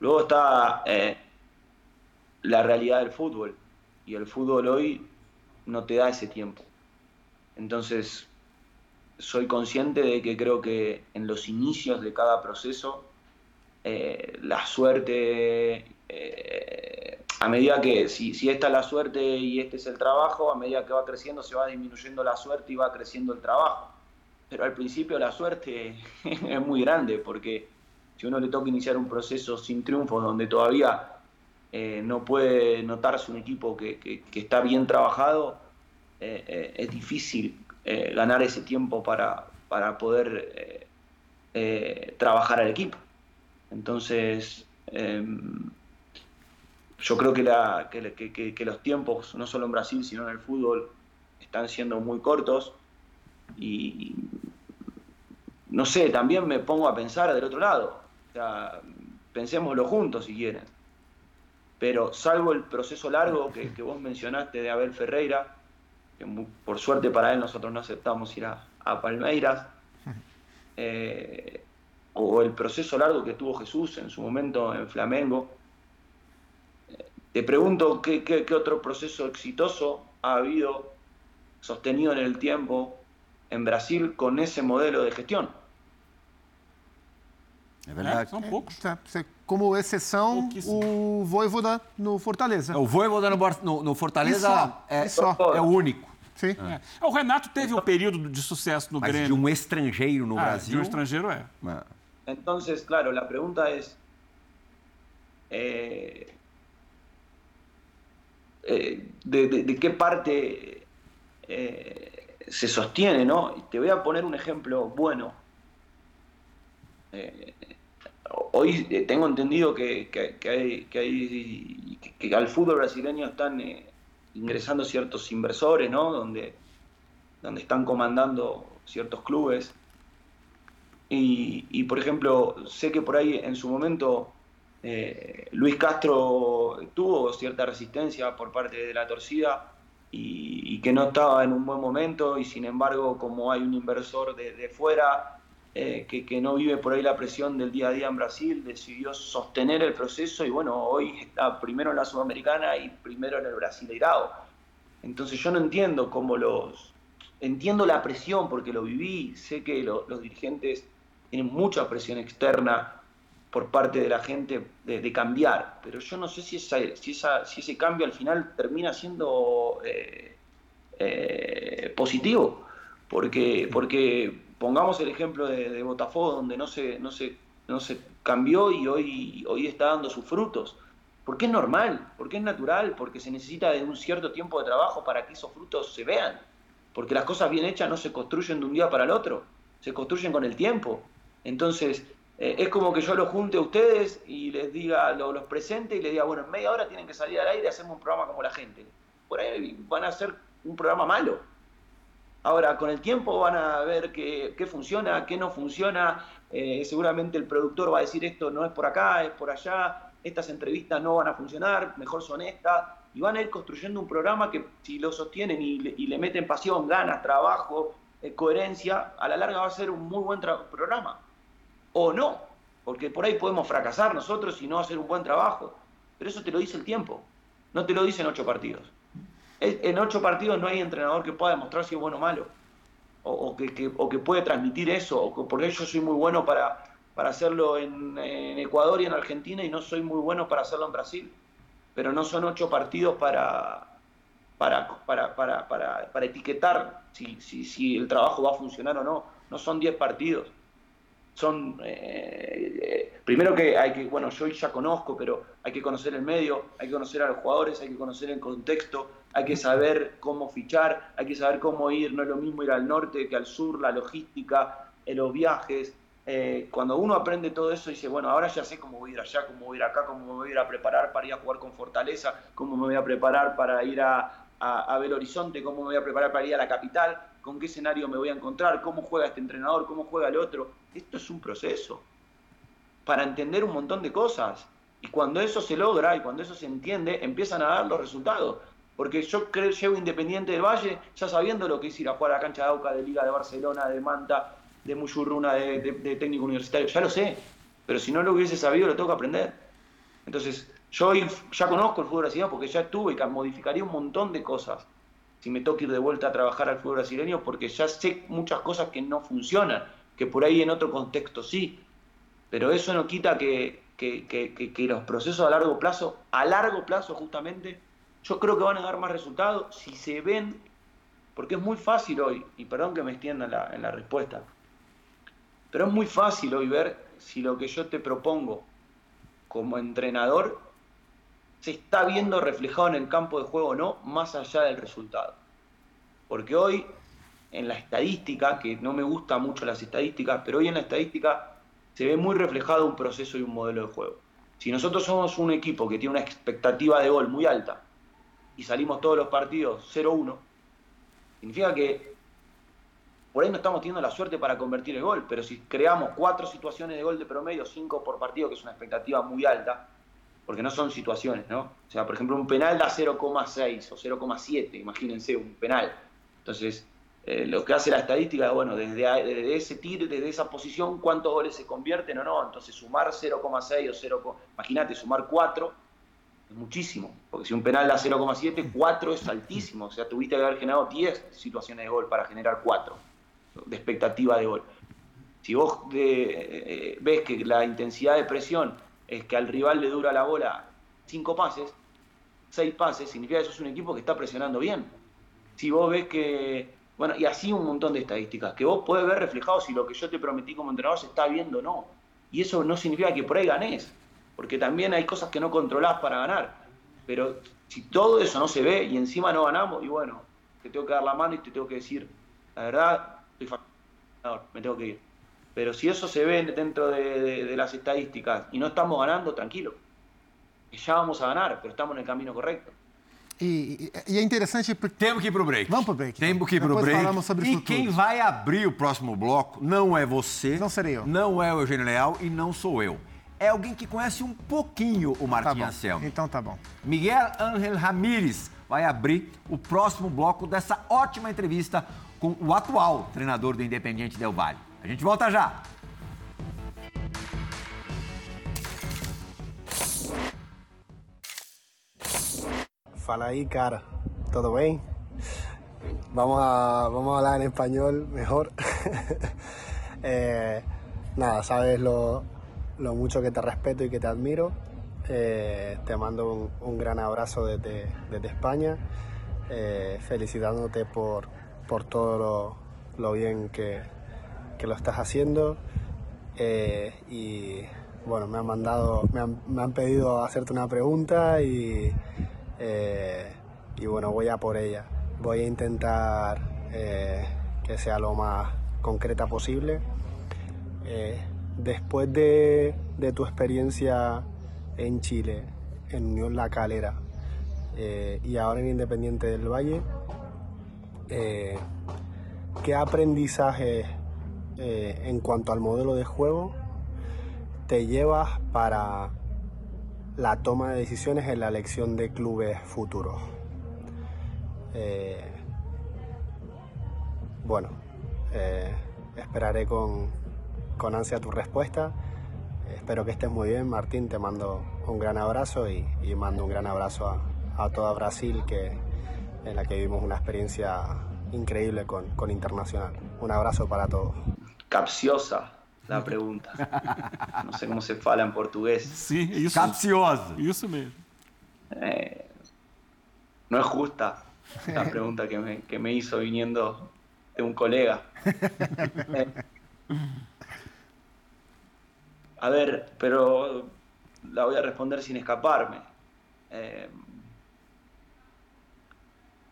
Luego está la realidad del fútbol y el fútbol hoy no te da ese tiempo. Entonces, soy consciente de que creo que en los inicios de cada proceso, eh, la suerte, eh, a medida que, si, si esta es la suerte y este es el trabajo, a medida que va creciendo se va disminuyendo la suerte y va creciendo el trabajo. Pero al principio la suerte es muy grande porque si uno le toca iniciar un proceso sin triunfos, donde todavía eh, no puede notarse un equipo que, que, está bien trabajado, eh, eh, es difícil ganar ese tiempo para, para poder trabajar al equipo. Entonces, em, yo creo que, la, que, los tiempos, no solo en Brasil, sino en el fútbol, están siendo muy cortos y no sé, también me pongo a pensar del otro lado sea, pensémoslo juntos si quieren. Pero salvo el proceso largo que, que vos mencionaste de Abel Ferreira, que muy, por suerte para él nosotros no aceptamos ir a, a Palmeiras, eh, o el proceso largo que tuvo Jesús en su momento en Flamengo, te pregunto qué, qué, qué otro proceso exitoso ha habido sostenido en el tiempo en Brasil con esse modelo de gestão. É verdade. É, são poucos. Tá, Como exceção, o Voivoda no Fortaleza. O Voivoda no, no, no Fortaleza E só, é, e só. é o único. Sim. É. O Renato teve um período de sucesso no Mas de Grêmio. um estrangeiro no Ah, de Brasil. um estrangeiro é. Entonces, claro, la pregunta es, eh, eh, de, de- de qué parte eh, se sostiene, ¿no? Te voy a poner un ejemplo bueno. Eh, hoy eh, tengo entendido que, que- hay, que, hay- que- al fútbol brasileño están eh, ingresando ciertos inversores, ¿no? Donde, donde están comandando ciertos clubes. Y, por ejemplo, sé que por ahí en su momento eh, Luis Castro tuvo cierta resistencia por parte de la torcida y, que no estaba en un buen momento y sin embargo como hay un inversor de fuera eh, que, no vive por ahí la presión del día a día en Brasil, decidió sostener el proceso y bueno, hoy está primero en la Sudamericana y primero en el Brasileirao. Entonces yo no entiendo cómo los... Entiendo la presión porque lo viví, sé que lo- los dirigentes tienen mucha presión externa por parte de la gente de, de cambiar, pero yo no sé si, esa, si, esa, si ese cambio al final termina siendo eh, eh, positivo, porque, porque pongamos el ejemplo de, Botafogo, donde no se, no, se, no se cambió y hoy, hoy está dando sus frutos. Porque es normal, porque es natural, porque se necesita de un cierto tiempo de trabajo para que esos frutos se vean. Porque las cosas bien hechas no se construyen de un día para el otro, se construyen con el tiempo. Entonces, eh, es como que yo los junte a ustedes y les diga, los presente y les diga, bueno, en media hora tienen que salir al aire y hacemos un programa como la gente. Por ahí van a hacer un programa malo. Ahora, con el tiempo van a ver qué, funciona, qué no funciona. Eh, seguramente el productor va a decir esto no es por acá, es por allá, estas entrevistas no van a funcionar, mejor son estas. Y van a ir construyendo un programa que si lo sostienen y le, meten pasión, ganas, trabajo, eh, coherencia, a la larga va a ser un muy buen programa o no, porque por ahí podemos fracasar nosotros y no hacer un buen trabajo, pero eso te lo dice el tiempo, no te lo dicen ocho partidos. En ocho partidos no hay entrenador que pueda demostrar si es bueno o malo, o, que, o que, puede transmitir eso, o porque yo soy muy bueno para, para hacerlo en, Ecuador y en Argentina y no soy muy bueno para hacerlo en Brasil, pero no son ocho partidos para, para, para, para, para etiquetar si, si, si el trabajo va a funcionar o no, no son diez partidos son, eh, eh, primero que hay que, bueno, yo ya conozco, pero hay que conocer el medio, hay que conocer a los jugadores, hay que conocer el contexto, hay que saber cómo fichar, hay que saber cómo ir, no es lo mismo ir al norte que al sur, la logística, eh, los viajes. cuando uno aprende todo eso, dice, bueno, ahora ya sé cómo voy a ir allá, cómo voy a ir acá, cómo me voy a ir a preparar para ir a jugar con Fortaleza, cómo me voy a preparar para ir a, a, a Belo Horizonte, cómo me voy a preparar para ir a la capital, con qué escenario me voy a encontrar, cómo juega este entrenador, cómo juega el otro. Esto es un proceso para entender un montón de cosas. Y cuando eso se logra y cuando eso se entiende, empiezan a dar los resultados. Porque yo creo, llevo Independiente del Valle ya sabiendo lo que es ir a jugar a la cancha de Auca, de Liga de Barcelona, de Manta, de Muyurruna, de, técnico universitario. Ya lo sé. Pero si no lo hubiese sabido, lo tengo que aprender. Entonces, yo ya conozco el fútbol brasileño porque ya estuve y modificaría un montón de cosas si me toca ir de vuelta a trabajar al fútbol brasileño, porque ya sé muchas cosas que no funcionan, que por ahí en otro contexto sí, pero eso no quita que, los procesos a largo plazo, a largo plazo justamente, yo creo que van a dar más resultados si se ven, porque es muy fácil hoy, y perdón que me extienda en la, en la respuesta, pero es muy fácil hoy ver si lo que yo te propongo como entrenador se está viendo reflejado en el campo de juego o no, más allá del resultado. Porque hoy, en la estadística, que no me gustan mucho las estadísticas, pero hoy en la estadística se ve muy reflejado un proceso y un modelo de juego. Si nosotros somos un equipo que tiene una expectativa de gol muy alta y salimos todos los partidos 0-1, significa que por ahí no estamos teniendo la suerte para convertir el gol, pero si creamos cuatro situaciones de gol de promedio, cinco por partido, que es una expectativa muy alta, porque no son situaciones, ¿no? O sea, por ejemplo, un penal da 0,6 o 0,7, imagínense un penal. Entonces, eh, lo que hace la estadística, bueno, desde, ese tiro, desde esa posición, cuántos goles se convierten o no. Entonces, sumar 0,6 o 0, imagínate, sumar 4 es muchísimo, porque si un penal da 0,7, 4 es altísimo. O sea, tuviste que haber generado 10 situaciones de gol para generar 4 de expectativa de gol. Si vos eh, eh, ves que la intensidad de presión es que al rival le dura la bola cinco pases, seis pases, significa que eso es un equipo que está presionando bien. Si vos ves que, bueno, y así un montón de estadísticas, que vos podés ver reflejado si lo que yo te prometí como entrenador se está viendo o no. Y eso no significa que por ahí ganés, porque también hay cosas que no controlás para ganar. Pero si todo eso no se ve y encima no ganamos, y bueno, te tengo que dar la mano y te tengo que decir, la verdad, estoy me tengo que ir. Pero si eso se ve dentro de, las estadísticas y no estamos ganando, tranquilo. Ya vamos a ganar, pero estamos en el camino correcto. E, e, é interessante porque. Temos que ir para o break. Vamos para o break. Temos que ir para o break. Falamos sobre e quem vai abrir o próximo bloco não é você. Não serei eu. Não é o Eugênio Leal e não sou eu. É alguém que conhece um pouquinho o Martim tá Anselmo. Então tá bom. Miguel Ángel Ramírez vai abrir o próximo bloco dessa ótima entrevista com o atual treinador do Independiente Del Valle. Volta já. Fala aí, cara. ¿Todo bem? Vamos a, vamos a hablar en español mejor. eh, nada, sabes lo, lo, mucho que te respeto y que te admiro. Eh, te mando un, un, gran abrazo desde, desde España, eh, felicitándote por, por todo lo, lo bien que, que lo estás haciendo eh, y bueno, me han mandado, me han, me han, pedido hacerte una pregunta y, eh, y bueno, voy a por ella. Voy a intentar eh, que sea lo más concreta posible. después de, tu experiencia en Chile, en Unión La Calera y ahora en Independiente del Valle, ¿qué aprendizaje en cuanto al modelo de juego te llevas para la toma de decisiones en la elección de clubes futuros? bueno, esperaré con, con ansia tu respuesta. Espero que estés muy bien, Martín. Te mando un gran abrazo y, mando un gran abrazo a, toda Brasil, que, en la que vivimos una experiencia increíble con, con Internacional. Un abrazo para todos. Capciosa la pregunta. No sé cómo se fala en portugués. Sí, eso, Capciosa. Eso mismo. Eh, no es justa la pregunta que me, que me hizo viniendo de un colega. A ver, pero la voy a responder sin escaparme. Eh,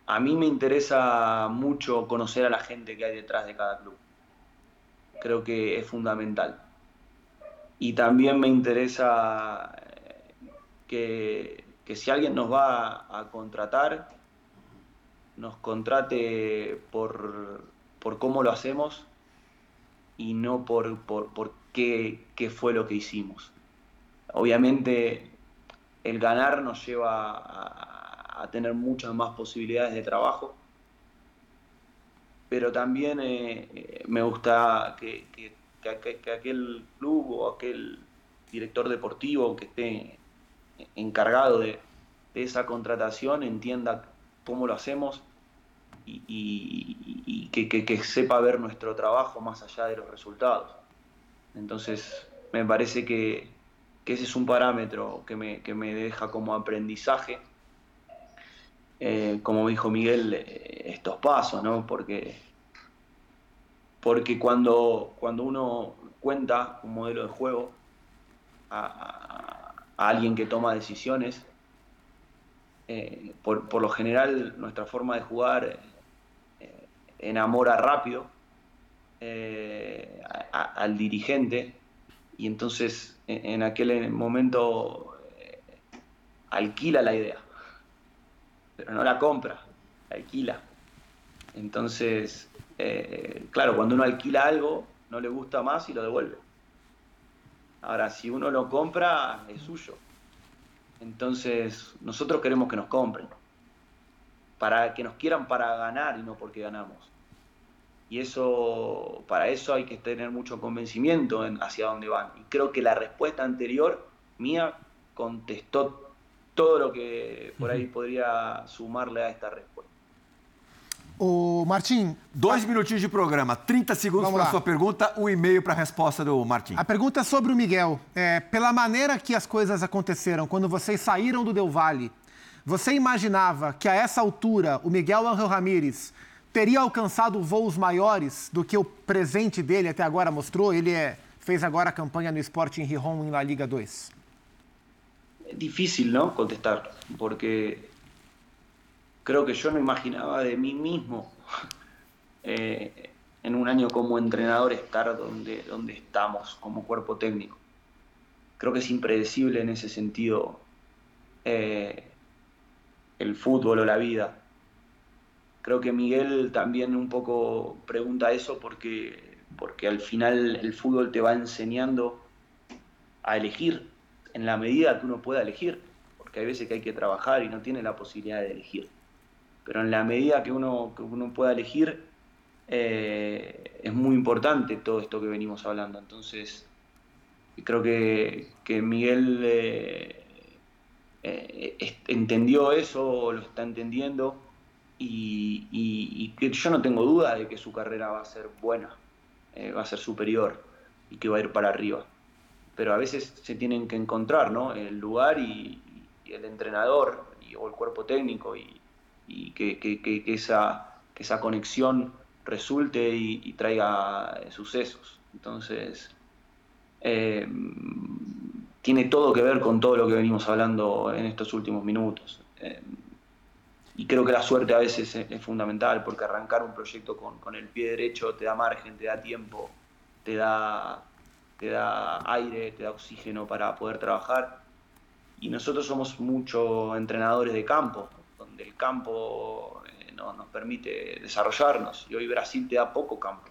a mí me interesa mucho conocer a la gente que hay detrás de cada club. Creo que es fundamental. Y también me interesa eh, que, si alguien nos va a contratar, nos contrate por, por cómo lo hacemos y no por, por, qué, qué, fue lo que hicimos. Obviamente el ganar nos lleva a, tener muchas más posibilidades de trabajo, pero también eh, me gusta que, aquel club o aquel director deportivo que esté encargado de, de esa contratación entienda cómo lo hacemos y, que, sepa ver nuestro trabajo más allá de los resultados. Entonces, me parece que, ese es un parámetro que me, deja como aprendizaje, eh, como dijo Miguel, eh, estos pasos, ¿no? Porque, porque cuando, cuando uno cuenta un modelo de juego a, alguien que toma decisiones, eh, por, por, lo general nuestra forma de jugar enamora rápido al dirigente y entonces en, aquel momento alquila la idea, pero no la compra, la alquila. Entonces, eh, claro, cuando uno alquila algo, no le gusta más y lo devuelve. Ahora, si uno lo compra, es suyo. Entonces, nosotros queremos que nos compren. Para que nos quieran para ganar y no porque ganamos y eso, para eso hay que tener mucho convencimiento en hacia dónde van. Y creo que la respuesta anterior mía contestó todo lo que por aí podría sumarle a esta respuesta. O Martim. Dois minutinhos de programa, 30 segundos para a sua pergunta, um e-mail para a resposta do Martim. A pergunta é sobre o Miguel. É, pela maneira que as coisas aconteceram, quando vocês saíram do Del Valle, você imaginava que a essa altura o Miguel Angel Ramírez teria alcançado voos maiores do que o presente dele até agora mostrou? Ele é, fez agora a campanha no Sporting Gijón em La Liga 2. Difícil, ¿no? Contestar, porque creo que yo no imaginaba de mí mismo eh, en un año como entrenador estar donde, donde estamos como cuerpo técnico. Creo que es impredecible en ese sentido eh, el fútbol o la vida creo que Miguel también un poco pregunta eso porque, porque al final el fútbol te va enseñando a elegir en la medida que uno pueda elegir, porque hay veces que hay que trabajar y no tiene la posibilidad de elegir. Pero en la medida que uno, que uno pueda elegir, eh, es muy importante todo esto que venimos hablando. Entonces, creo que, Miguel eh, eh, entendió eso, lo está entendiendo y, que yo no tengo duda de que su carrera va a ser buena, va a ser superior y que va a ir para arriba. Pero a veces se tienen que encontrar ¿no? el lugar y, el entrenador o el cuerpo técnico y, que, esa, esa conexión resulte y, traiga eh, sucesos. Entonces, eh, tiene todo que ver con todo lo que venimos hablando en estos últimos minutos y creo que la suerte a veces es, fundamental porque arrancar un proyecto con, el pie derecho te da margen, te da tiempo, te da, te da aire, te da oxígeno para poder trabajar. Y nosotros somos muchos entrenadores de campo, donde el campo eh, no, nos permite desarrollarnos. Y hoy Brasil te da poco campo,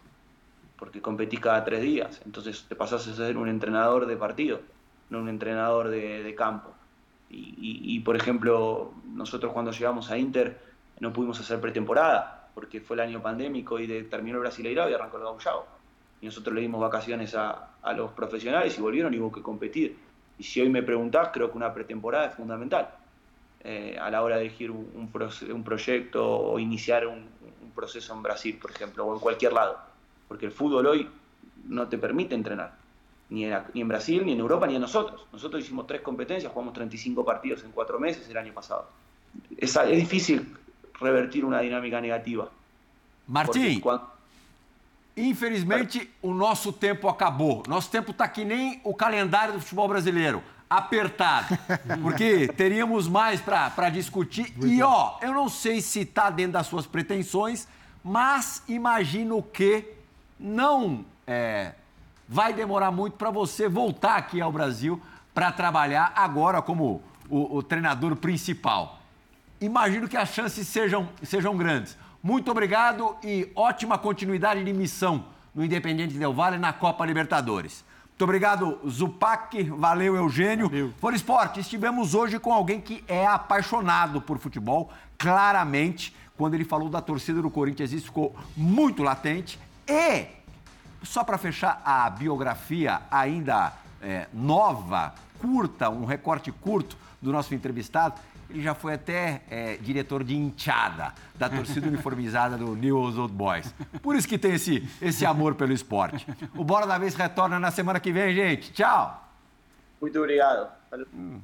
porque competís cada tres días. Entonces te pasás a ser un entrenador de partido, no un entrenador de, de campo. Y, y, por ejemplo, nosotros cuando llegamos a Inter no pudimos hacer pretemporada, porque fue el año pandémico y de, terminó el Brasileirao y arrancó el Gauchao. Y nosotros le dimos vacaciones a, a los profesionales y volvieron y hubo que competir. Y si hoy me preguntás, creo que una pretemporada es fundamental eh, a la hora de elegir un, un, un proyecto o iniciar un, un, proceso en Brasil, por ejemplo, o en cualquier lado. Porque el fútbol hoy no te permite entrenar, ni en, ni en Brasil, ni en Europa, ni en nosotros. Nosotros hicimos tres competencias, jugamos 35 partidos en cuatro meses el año pasado. Es, es difícil revertir uma dinâmica negativa. Quando... infelizmente o nosso tempo acabou. Nosso tempo está que nem o calendário do futebol brasileiro, apertado. Porque teríamos mais para discutir. Muito e, ó, eu não sei se está dentro das suas pretensões, mas imagino que não é, vai demorar muito para você voltar aqui ao Brasil para trabalhar agora como o, o treinador principal imagino que as chances sejam, sejam grandes. Muito obrigado e ótima continuidade de missão no Independente Del Valle na Copa Libertadores. Muito obrigado, Zupac. Valeu, Eugênio. Valeu. For Esporte, estivemos hoje com alguém que é apaixonado por futebol, claramente. Quando ele falou da torcida do Corinthians, isso ficou muito latente. E, só para fechar a biografia ainda é, nova, curta, um recorte curto do nosso entrevistado, ele já foi até é, diretor de enteada da torcida uniformizada do News Old Boys. Por isso que tem esse, esse amor pelo esporte. O Bola da Vez retorna na semana que vem, gente. Tchau! Muito obrigado. Hum.